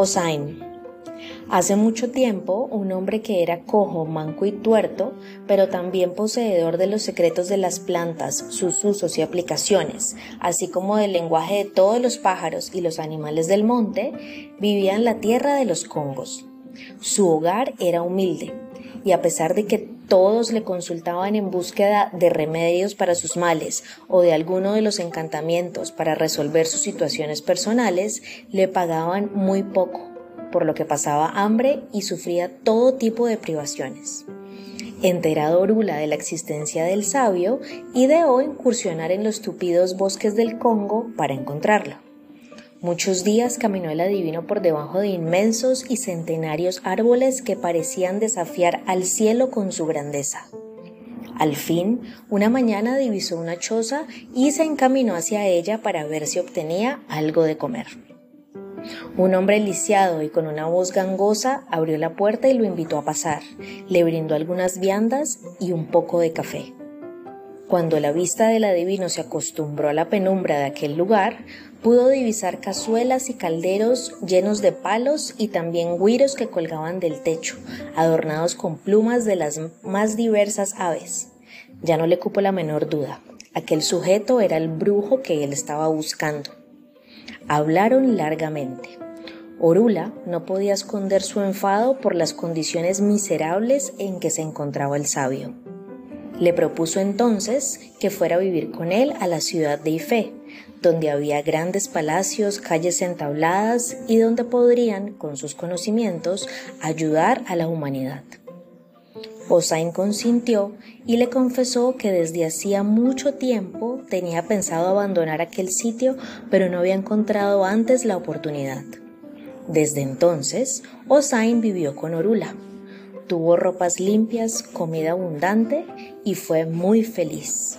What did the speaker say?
Osain. Hace mucho tiempo, un hombre que era cojo, manco y tuerto, pero también poseedor de los secretos de las plantas, sus usos y aplicaciones, así como del lenguaje de todos los pájaros y los animales del monte, vivía en la tierra de los Congos. Su hogar era humilde, y a pesar de que todos le consultaban en búsqueda de remedios para sus males o de alguno de los encantamientos para resolver sus situaciones personales, le pagaban muy poco por lo que pasaba hambre y sufría todo tipo de privaciones. Enterado Orula de la existencia del sabio, ideó incursionar en los tupidos bosques del Congo para encontrarlo. Muchos días caminó el adivino por debajo de inmensos y centenarios árboles que parecían desafiar al cielo con su grandeza. Al fin, una mañana divisó una choza y se encaminó hacia ella para ver si obtenía algo de comer. Un hombre lisiado y con una voz gangosa abrió la puerta y lo invitó a pasar. Le brindó algunas viandas y un poco de café. Cuando la vista del adivino se acostumbró a la penumbra de aquel lugar, pudo divisar cazuelas y calderos llenos de palos y también guiros que colgaban del techo, adornados con plumas de las más diversas aves. Ya no le cupo la menor duda. Aquel sujeto era el brujo que él estaba buscando. Hablaron largamente. Orula no podía esconder su enfado por las condiciones miserables en que se encontraba el sabio. Le propuso entonces que fuera a vivir con él a la ciudad de Ife, donde había grandes palacios, calles entabladas y donde podrían, con sus conocimientos, ayudar a la humanidad. Osain consintió y le confesó que desde hacía mucho tiempo tenía pensado abandonar aquel sitio, pero no había encontrado antes la oportunidad. Desde entonces, Osain vivió con Orula. Tuvo ropas limpias, comida abundante y fue muy feliz.